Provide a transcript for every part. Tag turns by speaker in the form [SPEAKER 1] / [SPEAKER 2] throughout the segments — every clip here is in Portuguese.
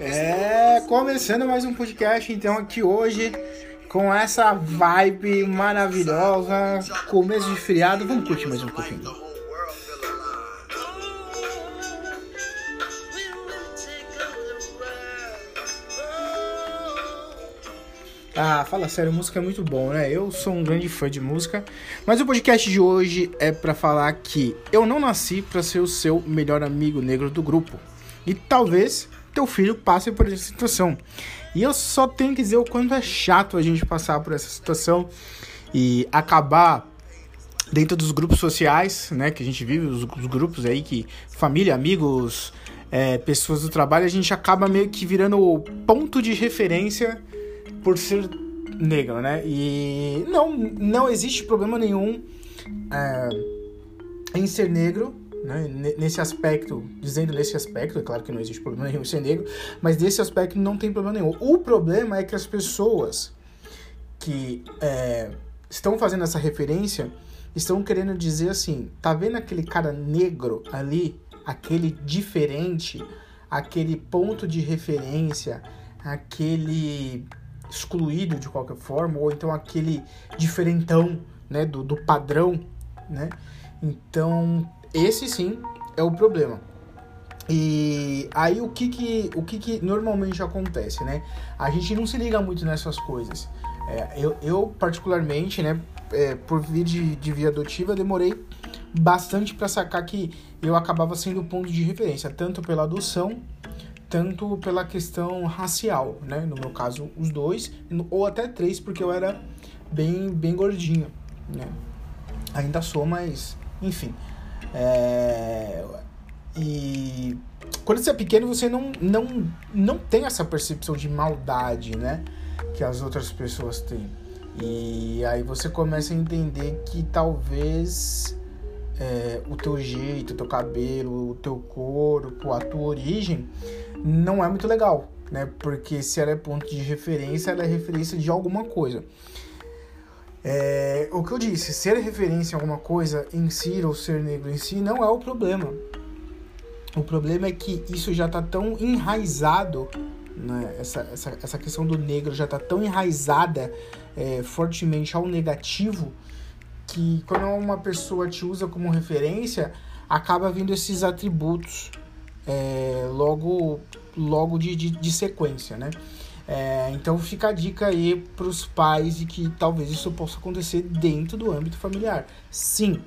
[SPEAKER 1] É, começando mais um podcast então aqui hoje com essa vibe maravilhosa, começo de feriado, vamos curtir mais um pouquinho. Ah, fala sério, música é muito bom, né? Eu sou um grande fã de música, mas o podcast de hoje é para falar que eu não nasci para ser o seu melhor amigo negro do grupo. E talvez teu filho passe por essa situação. E eu só tenho que dizer o quanto é chato a gente passar por essa situação e acabar dentro dos grupos sociais, né, que a gente vive, os, os grupos aí que família, amigos, é, pessoas do trabalho, a gente acaba meio que virando o ponto de referência por ser negro, né? E não, não existe problema nenhum é, em ser negro, né? Nesse aspecto, dizendo nesse aspecto, é claro que não existe problema nenhum em ser negro, mas desse aspecto não tem problema nenhum. O problema é que as pessoas que é, estão fazendo essa referência estão querendo dizer assim: tá vendo aquele cara negro ali, aquele diferente, aquele ponto de referência, aquele excluído de qualquer forma, ou então aquele diferentão, né, do, do padrão, né? Então, esse sim é o problema. E aí o que que, o que que normalmente acontece, né? A gente não se liga muito nessas coisas. É, eu, eu, particularmente, né, é, por vir de, de via adotiva, demorei bastante para sacar que eu acabava sendo ponto de referência, tanto pela adoção tanto pela questão racial, né? No meu caso, os dois, ou até três, porque eu era bem, bem gordinho, né? Ainda sou, mas enfim. É... E quando você é pequeno, você não, não, não tem essa percepção de maldade, né? Que as outras pessoas têm. E aí você começa a entender que talvez é, o teu jeito, o teu cabelo, o teu corpo, a tua origem não é muito legal, né? Porque se ela é ponto de referência, ela é referência de alguma coisa. É, o que eu disse, ser referência em alguma coisa em si ou ser negro em si não é o problema. O problema é que isso já está tão enraizado, né? essa, essa, essa questão do negro já está tão enraizada é, fortemente ao negativo que quando uma pessoa te usa como referência, acaba vindo esses atributos é, logo, logo de, de, de sequência, né? É, então fica a dica aí para os pais de que talvez isso possa acontecer dentro do âmbito familiar. Sim,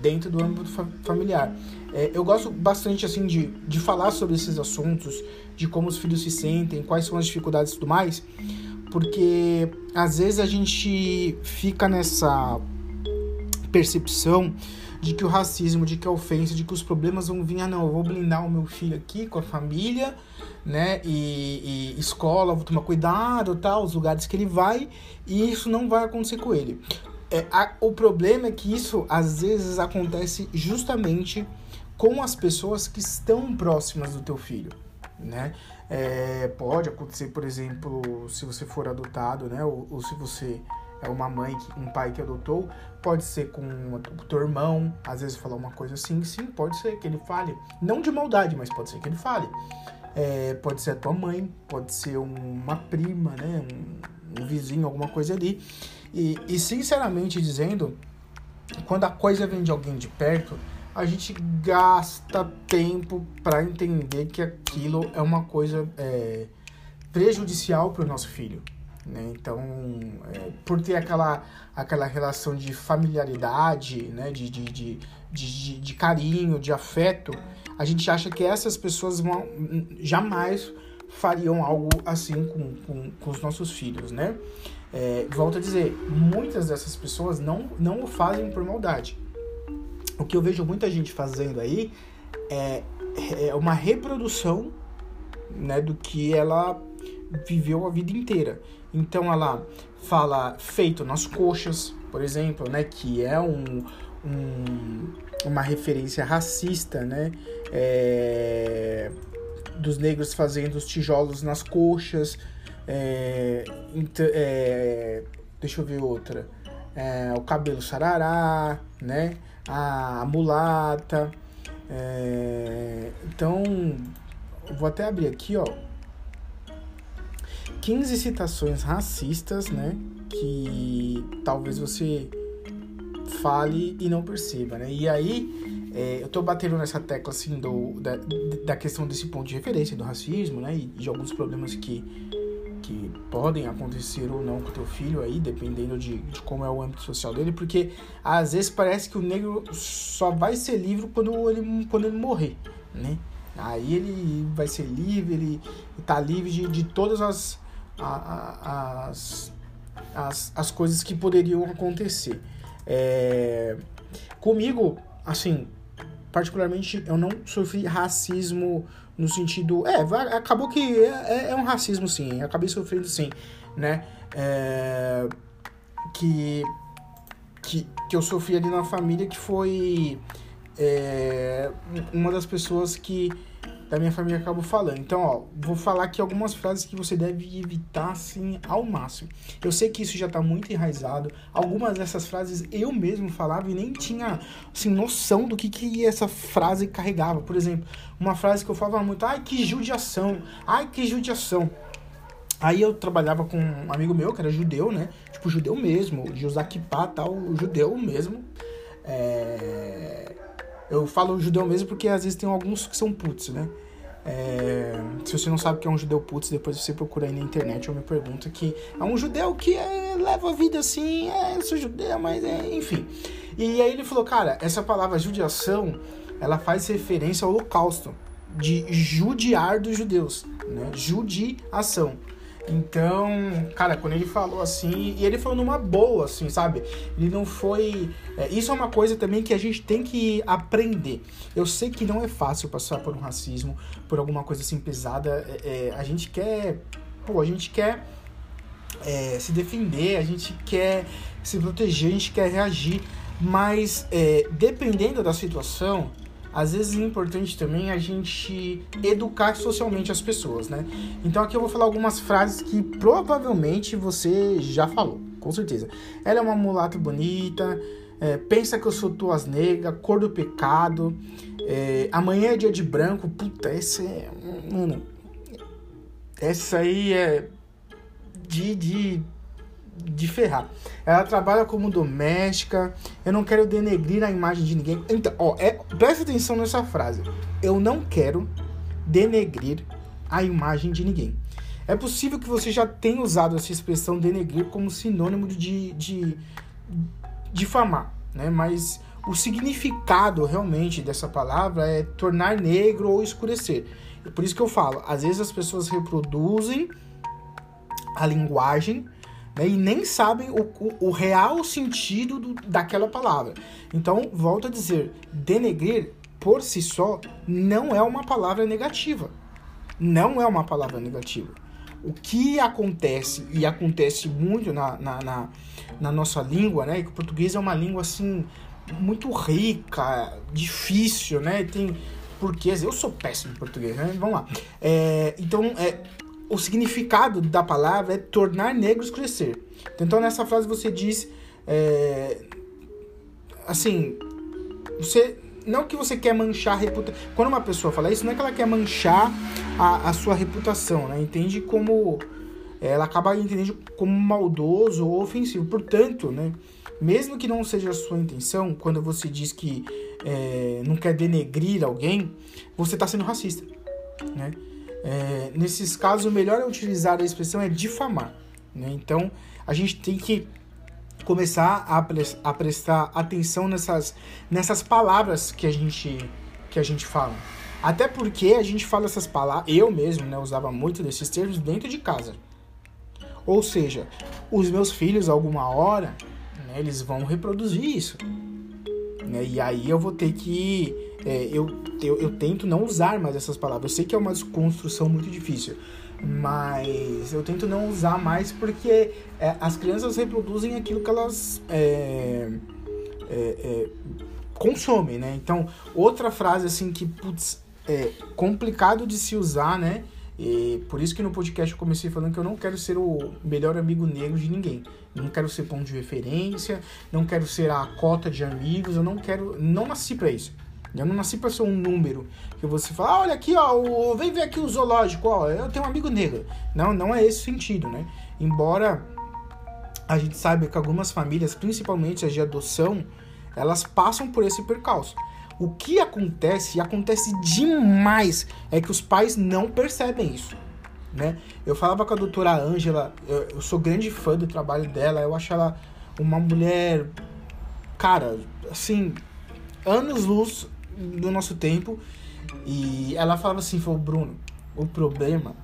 [SPEAKER 1] dentro do âmbito fa familiar. É, eu gosto bastante assim de, de falar sobre esses assuntos, de como os filhos se sentem, quais são as dificuldades e tudo mais, porque às vezes a gente fica nessa percepção de que o racismo, de que a ofensa, de que os problemas vão vir, ah não, eu vou blindar o meu filho aqui com a família, né, e, e escola, vou tomar cuidado, tal, os lugares que ele vai, e isso não vai acontecer com ele. É, a, o problema é que isso às vezes acontece justamente com as pessoas que estão próximas do teu filho, né? É, pode acontecer, por exemplo, se você for adotado, né, ou, ou se você é uma mãe, um pai que adotou, pode ser com o teu irmão, às vezes falar uma coisa assim, sim, pode ser que ele fale, não de maldade, mas pode ser que ele fale. É, pode ser a tua mãe, pode ser uma prima, né, um, um vizinho, alguma coisa ali. E, e sinceramente dizendo, quando a coisa vem de alguém de perto, a gente gasta tempo para entender que aquilo é uma coisa é, prejudicial para o nosso filho. Né? Então, é, por ter aquela, aquela relação de familiaridade, né? de, de, de, de, de carinho, de afeto, a gente acha que essas pessoas vão, jamais fariam algo assim com, com, com os nossos filhos, né? É, volto a dizer, muitas dessas pessoas não, não o fazem por maldade. O que eu vejo muita gente fazendo aí é, é uma reprodução né, do que ela viveu a vida inteira. Então ela fala feito nas coxas, por exemplo, né, que é um, um uma referência racista, né, é, dos negros fazendo os tijolos nas coxas. É, é, deixa eu ver outra. O cabelo sarará, né, a, a mulata. Então, vou até abrir aqui, ó. 15 citações racistas, né? Que talvez você fale e não perceba, né? E aí, é, eu tô batendo nessa tecla, assim, do, da, da questão desse ponto de referência do racismo, né? E de alguns problemas que, que podem acontecer ou não com teu filho aí, dependendo de, de, como é o âmbito social dele, porque às vezes parece que o negro só vai ser livre quando ele, quando ele morrer, né? Aí ele vai ser livre, ele tá livre de, de todas as, as, as, as coisas que poderiam acontecer. É, comigo, assim, particularmente, eu não sofri racismo no sentido. É, acabou que é, é, é um racismo, sim. Acabei sofrendo, sim, né? É, que, que, que eu sofri ali na família, que foi é, uma das pessoas que da minha família acabo falando. Então, ó, vou falar aqui algumas frases que você deve evitar, assim, ao máximo. Eu sei que isso já tá muito enraizado. Algumas dessas frases eu mesmo falava e nem tinha, assim, noção do que, que essa frase carregava. Por exemplo, uma frase que eu falava muito, ai, que judiação, ai, que judiação. Aí eu trabalhava com um amigo meu que era judeu, né? Tipo, judeu mesmo, kippah tal, judeu mesmo. É eu falo judeu mesmo porque às vezes tem alguns que são putz, né? É, se você não sabe o que é um judeu putz, depois você procura aí na internet ou me pergunta que é um judeu que é, leva a vida assim, é, eu sou judeu, mas é, enfim. E aí ele falou, cara, essa palavra judiação, ela faz referência ao holocausto, de judiar dos judeus, né? Judiação. Então, cara, quando ele falou assim, e ele falou numa boa, assim, sabe? Ele não foi. É, isso é uma coisa também que a gente tem que aprender. Eu sei que não é fácil passar por um racismo, por alguma coisa assim pesada. É, é, a gente quer. Pô, a gente quer é, se defender, a gente quer se proteger, a gente quer reagir. Mas é, dependendo da situação, às vezes é importante também a gente educar socialmente as pessoas, né? Então aqui eu vou falar algumas frases que provavelmente você já falou, com certeza. Ela é uma mulata bonita, é, pensa que eu sou tuas negras, cor do pecado, é, amanhã é dia de branco, puta, essa é. Mano, essa aí é de, de de ferrar. Ela trabalha como doméstica. Eu não quero denegrir a imagem de ninguém. Então, ó, é, presta atenção nessa frase. Eu não quero denegrir a imagem de ninguém. É possível que você já tenha usado essa expressão denegrir como sinônimo de, de difamar, né? Mas o significado realmente dessa palavra é tornar negro ou escurecer. Por isso que eu falo, às vezes as pessoas reproduzem a linguagem né, e nem sabem o, o, o real sentido do, daquela palavra. Então, volto a dizer, denegrir por si só não é uma palavra negativa. Não é uma palavra negativa. O que acontece, e acontece muito na, na, na, na nossa língua, né? Que o português é uma língua assim muito rica, difícil, né? Tem porquês. Eu sou péssimo em português, né? Vamos lá. É, então, é, o significado da palavra é tornar negros crescer. Então nessa frase você diz é, assim, você não que você quer manchar a reputação. Quando uma pessoa fala isso, não é que ela quer manchar a, a sua reputação, né? Entende como ela acaba entendendo como maldoso ou ofensivo. Portanto, né, mesmo que não seja a sua intenção, quando você diz que é, não quer denegrir alguém, você está sendo racista, né? É, nesses casos, o melhor é utilizar a expressão é difamar. Né? Então, a gente tem que começar a, pre a prestar atenção nessas, nessas palavras que a gente que a gente fala. Até porque a gente fala essas palavras, eu mesmo, né, usava muito desses termos dentro de casa. Ou seja, os meus filhos, alguma hora, né, eles vão reproduzir isso. Né? E aí eu vou ter que é, eu, eu, eu, tento não usar mais essas palavras. Eu sei que é uma desconstrução muito difícil, mas eu tento não usar mais porque é, as crianças reproduzem aquilo que elas é, é, é consomem, né? Então, outra frase assim que, putz, é complicado de se usar, né? E por isso que no podcast eu comecei falando que eu não quero ser o melhor amigo negro de ninguém. Não quero ser ponto de referência, não quero ser a cota de amigos, eu não quero, não nasci para isso Eu não nasci para ser um número que você fala, ah, olha aqui, ó, o, vem ver aqui o zoológico, ó, eu tenho um amigo negro. Não, não é esse sentido, né? Embora a gente saiba que algumas famílias, principalmente as de adoção, elas passam por esse percalço. O que acontece, e acontece demais, é que os pais não percebem isso. Né? Eu falava com a doutora Ângela, eu, eu sou grande fã do trabalho dela, eu acho ela uma mulher, cara, assim, anos luz do nosso tempo. E ela falava assim, falou, Bruno, o problema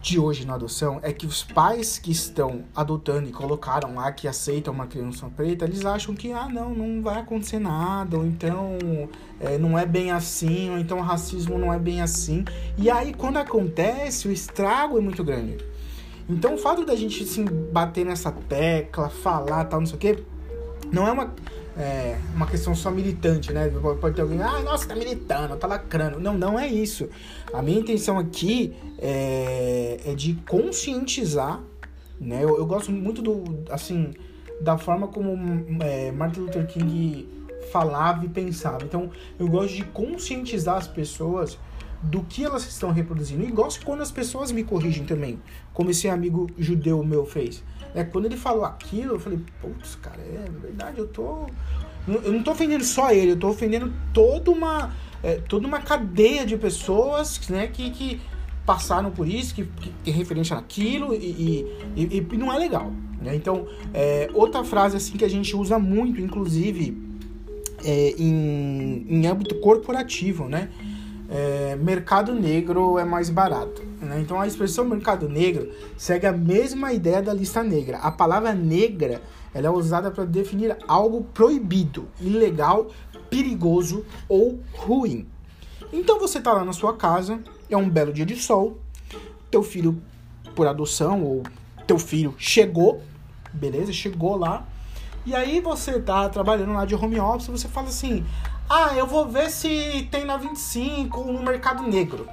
[SPEAKER 1] de hoje na adoção é que os pais que estão adotando e colocaram lá que aceitam uma criança preta, eles acham que, ah, não, não vai acontecer nada, ou então é, não é bem assim, ou então o racismo não é bem assim. E aí, quando acontece, o estrago é muito grande. Então, o fato da gente, assim, bater nessa tecla, falar tal, não sei o quê, não é uma é, uma questão só militante, né? Pode ter alguém, ah, nossa, tá militando, tá lacrando. Não, não é isso. A minha intenção aqui é, é de conscientizar, né? Eu, eu, gosto muito do, assim, da forma como é, Martin Luther King falava e pensava. Então, eu gosto de conscientizar as pessoas do que elas estão reproduzindo. E gosto quando as pessoas me corrigem também, como esse amigo judeu meu fez. É, quando ele falou aquilo, eu falei, putz, cara, é verdade, eu tô. Eu não tô ofendendo só ele, eu tô ofendendo toda uma, é, toda uma cadeia de pessoas né, que, que passaram por isso, que, que tem referência naquilo e, e, e, e, não é legal. Né? Então, é, outra frase assim que a gente usa muito, inclusive, é, em, em âmbito corporativo, né? É, mercado negro é mais barato. Né? Então a expressão mercado negro segue a mesma ideia da lista negra. A palavra negra ela é usada para definir algo proibido, ilegal, perigoso ou ruim. Então você está lá na sua casa, é um belo dia de sol, teu filho por adoção ou teu filho chegou, beleza? Chegou lá. E aí você tá trabalhando lá de home office, você fala assim: "Ah, eu vou ver se tem na 25 no mercado negro"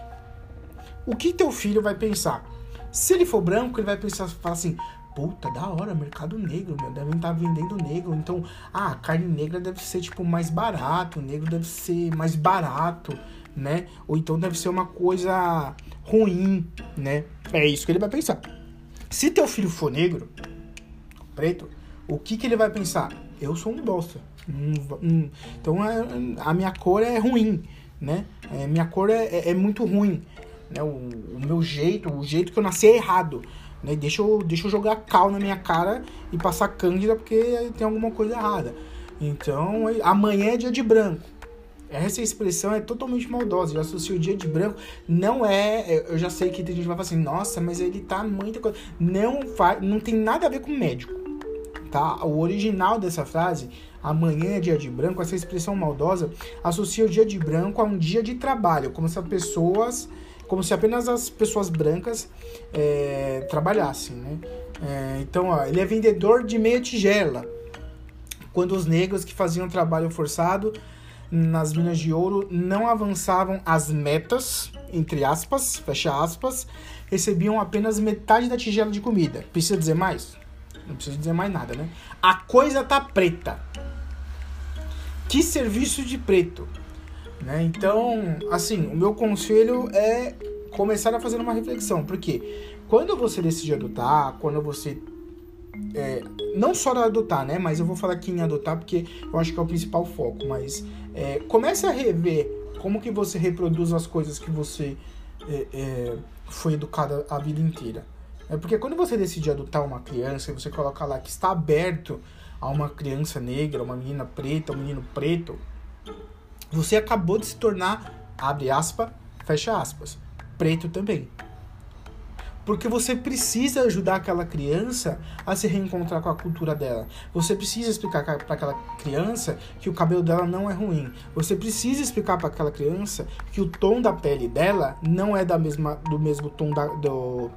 [SPEAKER 1] o que teu filho vai pensar? Se ele for branco, ele vai pensar, falar assim, puta, da hora, mercado negro, meu, devem estar tá vendendo negro. Então, ah, carne negra deve ser, tipo, mais barato, negro deve ser mais barato, né? Ou então deve ser uma coisa ruim, né? É isso que ele vai pensar. Se teu filho for negro, preto, o que que ele vai pensar? Eu sou um bosta. Hum. Então, é, a minha cor é ruim, né? É, minha cor é, é, é muito ruim né? O, o, meu jeito, o jeito que eu nasci é errado. Né? Deixa, eu, deixa eu jogar cal na minha cara e passar cândida porque tem alguma coisa errada. Então, amanhã é dia de branco. Essa expressão é totalmente maldosa. Eu associo o dia de branco. Não é. Eu já sei que tem gente que vai falar assim, nossa, mas ele tá muita coisa. Não, faz, não tem nada a ver com médico. Tá? O original dessa frase, amanhã é dia de branco, essa expressão maldosa, associa o dia de branco a um dia de trabalho, como se as pessoas como se apenas as pessoas brancas é, trabalhassem, né? É, então, ó, ele é vendedor de meia tigela, quando os negros que faziam trabalho forçado nas minas de ouro não avançavam as metas, entre aspas, fecha aspas, recebiam apenas metade da tigela de comida. Precisa dizer mais? Não precisa dizer mais nada, né? A coisa tá preta. Que serviço de preto. Né? Então, assim, o meu conselho é começar a fazer uma reflexão, porque quando você decide adotar, quando você é, não só adotar, né? Mas eu vou falar aqui em adotar porque eu acho que é o principal foco. Mas é, comece a rever como que você reproduz as coisas que você é, é, foi educado a vida inteira. É porque quando você decide adotar uma criança e você coloca lá que está aberto a uma criança negra, uma menina preta, um menino preto, você acabou de se tornar, abre aspas, fecha aspas, preto também. Porque você precisa ajudar aquela criança a se reencontrar com a cultura dela. Você precisa explicar para aquela criança que o cabelo dela não é ruim. Você precisa explicar para aquela criança que o tom da pele dela não é da mesma, do mesmo tom da, do,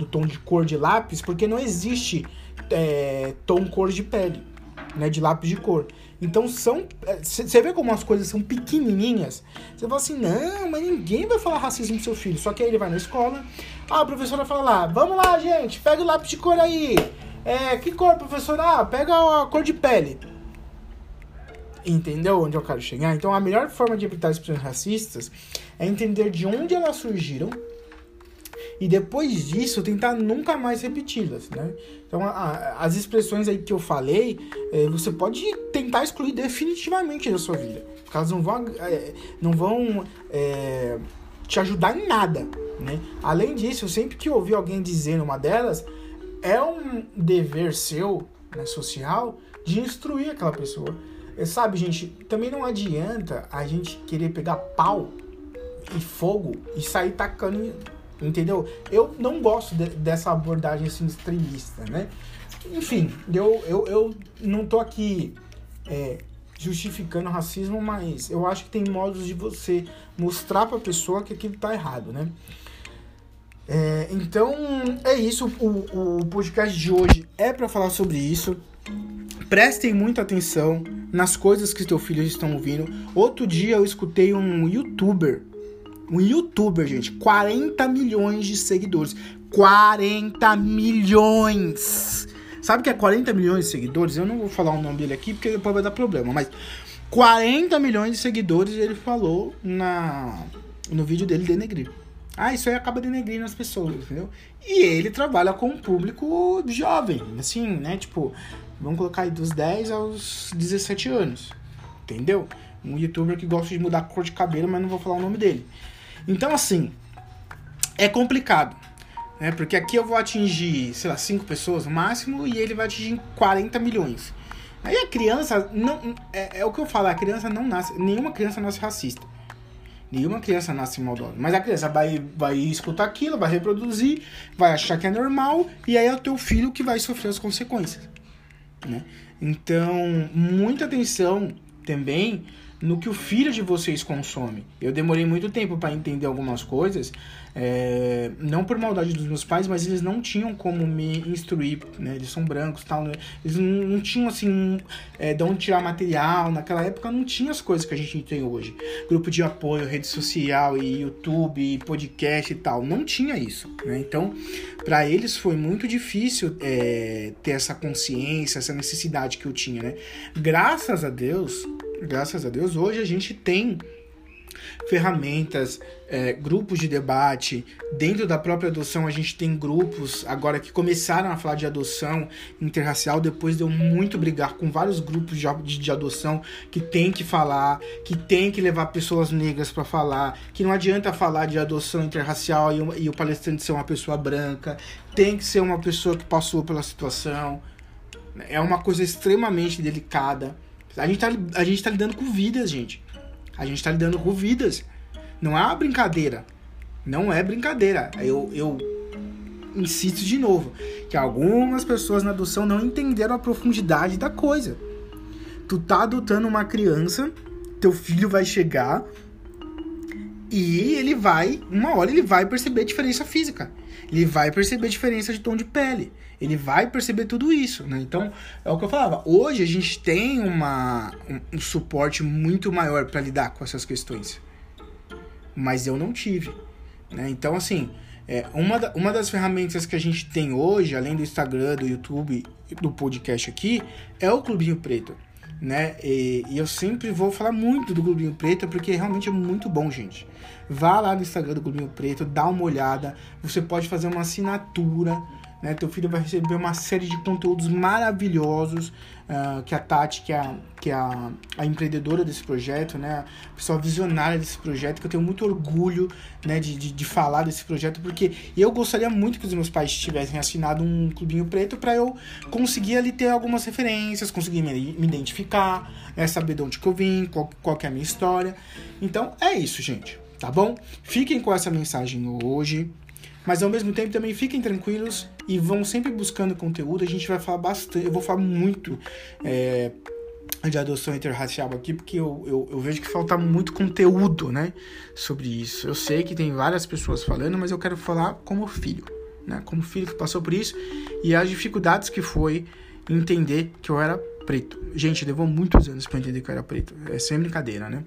[SPEAKER 1] do tom de cor de lápis, porque não existe é, tom cor de pele, né, de lápis de cor. Então são. Você é, vê como as coisas são pequenininhas? Você fala assim, não, mas ninguém vai falar racismo pro seu filho. Só que aí ele vai na escola, ah, a professora fala lá, vamos lá, gente, pega o lápis de cor aí. É, que cor, professora? Ah, pega a cor de pele. Entendeu onde eu quero chegar? Então, a melhor forma de evitar expressões racistas é entender de onde elas surgiram e depois disso tentar nunca mais repeti-las, né? Então, a, as expressões aí que eu falei, é, você pode tentar excluir definitivamente da sua vida, porque elas não vão, é, não vão é, te ajudar em nada, né? Além disso, sempre que ouvir alguém dizendo uma delas, é um dever seu, né, social, de instruir aquela pessoa. Sabe, gente, também não adianta a gente querer pegar pau e fogo e sair tacando entendeu? Eu não gosto de, dessa abordagem assim extremista, né? Enfim, eu, eu, eu não tô aqui é, justificando o racismo, mas eu acho que tem modos de você mostrar pra pessoa que aquilo tá errado, né? É, então, é isso. O, o podcast de hoje é para falar sobre isso. Prestem muita atenção nas coisas que seus filhos estão ouvindo. Outro dia eu escutei um youtuber um youtuber, gente, 40 milhões de seguidores. 40 milhões! Sabe que é 40 milhões de seguidores? Eu não vou falar o nome dele aqui porque depois vai dar problema, mas 40 milhões de seguidores ele falou na no vídeo dele denegrir. Ah, isso aí acaba denegrindo as pessoas, entendeu? E ele trabalha com um público jovem, assim, né? Tipo, vamos colocar aí dos 10 aos 17 anos, entendeu? Um youtuber que gosta de mudar a cor de cabelo, mas não vou falar o nome dele. Então, assim, é complicado. Né? Porque aqui eu vou atingir, sei lá, 5 pessoas no máximo e ele vai atingir 40 milhões. Aí a criança não. É, é, o que eu falo, a criança não nasce. Nenhuma criança nasce racista. Nenhuma criança nasce maldosa. Mas a criança vai, vai escutar aquilo, vai reproduzir, vai achar que é normal, e aí é o teu filho que vai sofrer as consequências. Né? Então, muita atenção também no que o filho de vocês consome. Eu demorei muito tempo para entender algumas coisas, é, não por maldade dos meus pais, mas eles não tinham como me instruir, né? Eles são brancos, tal, né? eles não, não, tinham assim é, de onde tirar material. Naquela época não tinha as coisas que a gente tem hoje, grupo de apoio, rede social, e YouTube, e podcast e tal, não tinha isso. Né? Então, para eles foi muito difícil é, ter essa consciência, essa necessidade que eu tinha, né? Graças a Deus graças a Deus, hoje a gente tem ferramentas, é, grupos de debate. Dentro da própria adoção, a gente tem grupos agora que começaram a falar de adoção interracial. Depois deu muito brigar com vários grupos de, de, adoção que tem que falar, que tem que levar pessoas negras para falar, que não adianta falar de adoção interracial e, o, e o palestrante ser uma pessoa branca, tem que ser uma pessoa que passou pela situação. É uma coisa extremamente delicada. A gente, tá, a gente tá lidando com vidas, gente. A gente tá lidando com vidas. Não é uma brincadeira. Não é brincadeira. Eu, eu insisto de novo que algumas pessoas na adoção não entenderam a profundidade da coisa. Tu tá adotando uma criança, teu filho vai chegar e ele vai, uma hora ele vai perceber diferença física. Ele vai perceber diferença de tom de pele ele vai perceber tudo isso, né? Então, é o que eu falava. Hoje a gente tem uma, um, um suporte muito maior para lidar com essas questões. Mas eu não tive, né? Então, assim, é, uma, da, uma das ferramentas que a gente tem hoje, além do Instagram, do YouTube, do podcast aqui, é o Clubinho Preto, né? E, e eu sempre vou falar muito do Clubinho Preto porque realmente é muito bom, gente. Vá lá no Instagram do Clubinho Preto, dá uma olhada. Você pode fazer uma assinatura né? Teu filho vai receber uma série de conteúdos maravilhosos uh, que a Tati, que é, a, que é a, a empreendedora desse projeto, né? a pessoa visionária desse projeto, que eu tenho muito orgulho né? de, de, de falar desse projeto, porque eu gostaria muito que os meus pais tivessem assinado um clubinho preto para eu conseguir ali ter algumas referências, conseguir me, me identificar, né? saber de onde que eu vim, qual, qual é a minha história. Então é isso, gente. Tá bom? Fiquem com essa mensagem hoje. Mas ao mesmo tempo também fiquem tranquilos e vão sempre buscando conteúdo. A gente vai falar bastante, eu vou falar muito é, de adoção interracial aqui, porque eu, eu, eu, vejo que falta muito conteúdo, né, sobre isso. Eu sei que tem várias pessoas falando, mas eu quero falar como filho, né, como filho que passou por isso e as dificuldades que foi entender que eu era preto. Gente, levou muitos anos para entender que eu era preto. É sem brincadeira, né?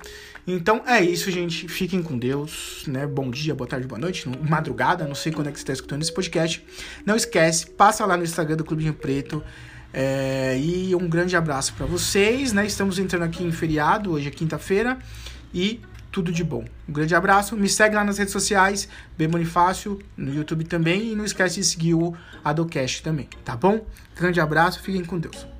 [SPEAKER 1] Então é isso, gente. Fiquem com Deus, né? Bom dia, boa tarde, boa noite, madrugada. Não sei quando é que você está escutando esse podcast. Não esquece, passa lá no Instagram do Clubinho Preto. É, e um grande abraço para vocês, né? Estamos entrando aqui em feriado, hoje é quinta-feira, e tudo de bom. Um grande abraço, me segue lá nas redes sociais, B Bonifácio, no YouTube também, e não esquece de seguir o Adocast também, tá bom? Grande abraço, fiquem com Deus.